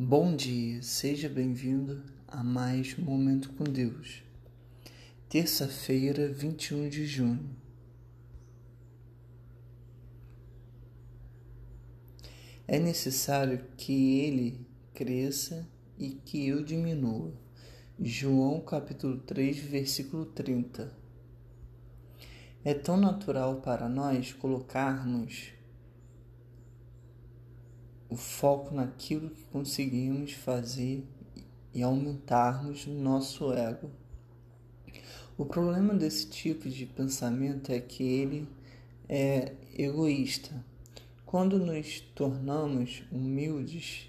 Bom dia, seja bem-vindo a mais um Momento com Deus. Terça-feira, 21 de junho. É necessário que ele cresça e que eu diminua. João capítulo 3, versículo 30. É tão natural para nós colocarmos o foco naquilo que conseguimos fazer e aumentarmos nosso ego. O problema desse tipo de pensamento é que ele é egoísta. Quando nos tornamos humildes,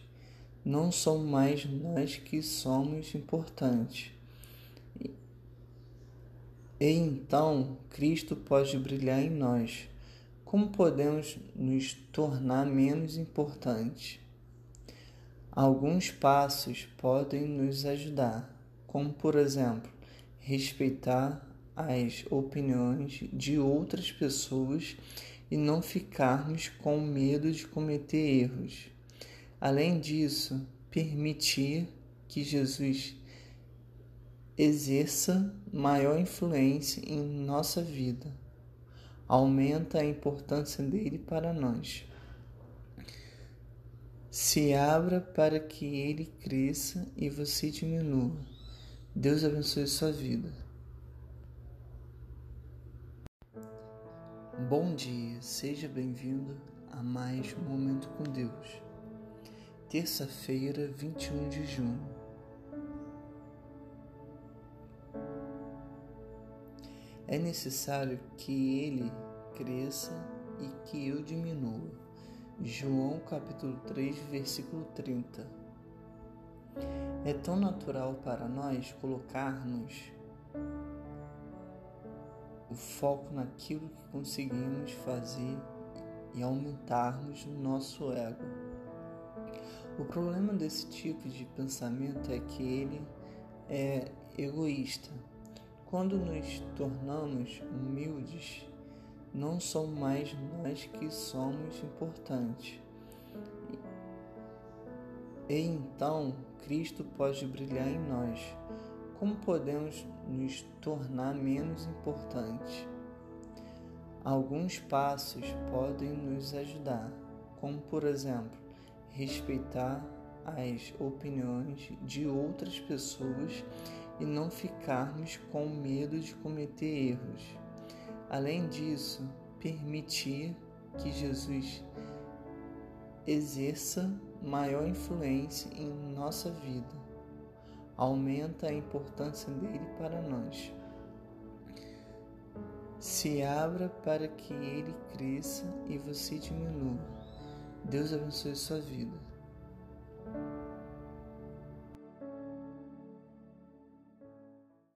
não somos mais nós que somos importantes. E então Cristo pode brilhar em nós como podemos nos tornar menos importantes? Alguns passos podem nos ajudar, como por exemplo, respeitar as opiniões de outras pessoas e não ficarmos com medo de cometer erros. Além disso, permitir que Jesus exerça maior influência em nossa vida aumenta a importância dele para nós. Se abra para que ele cresça e você diminua. Deus abençoe sua vida. Bom dia, seja bem-vindo a mais um Momento com Deus. Terça-feira, 21 de junho. É necessário que ele cresça e que eu diminua. João capítulo 3, versículo 30. É tão natural para nós colocarmos o foco naquilo que conseguimos fazer e aumentarmos o nosso ego. O problema desse tipo de pensamento é que ele é egoísta quando nos tornamos humildes, não somos mais nós que somos importantes. E então Cristo pode brilhar em nós. Como podemos nos tornar menos importantes? Alguns passos podem nos ajudar, como por exemplo, respeitar as opiniões de outras pessoas e não ficarmos com medo de cometer erros. Além disso, permitir que Jesus exerça maior influência em nossa vida aumenta a importância dele para nós. Se abra para que ele cresça e você diminua. Deus abençoe sua vida.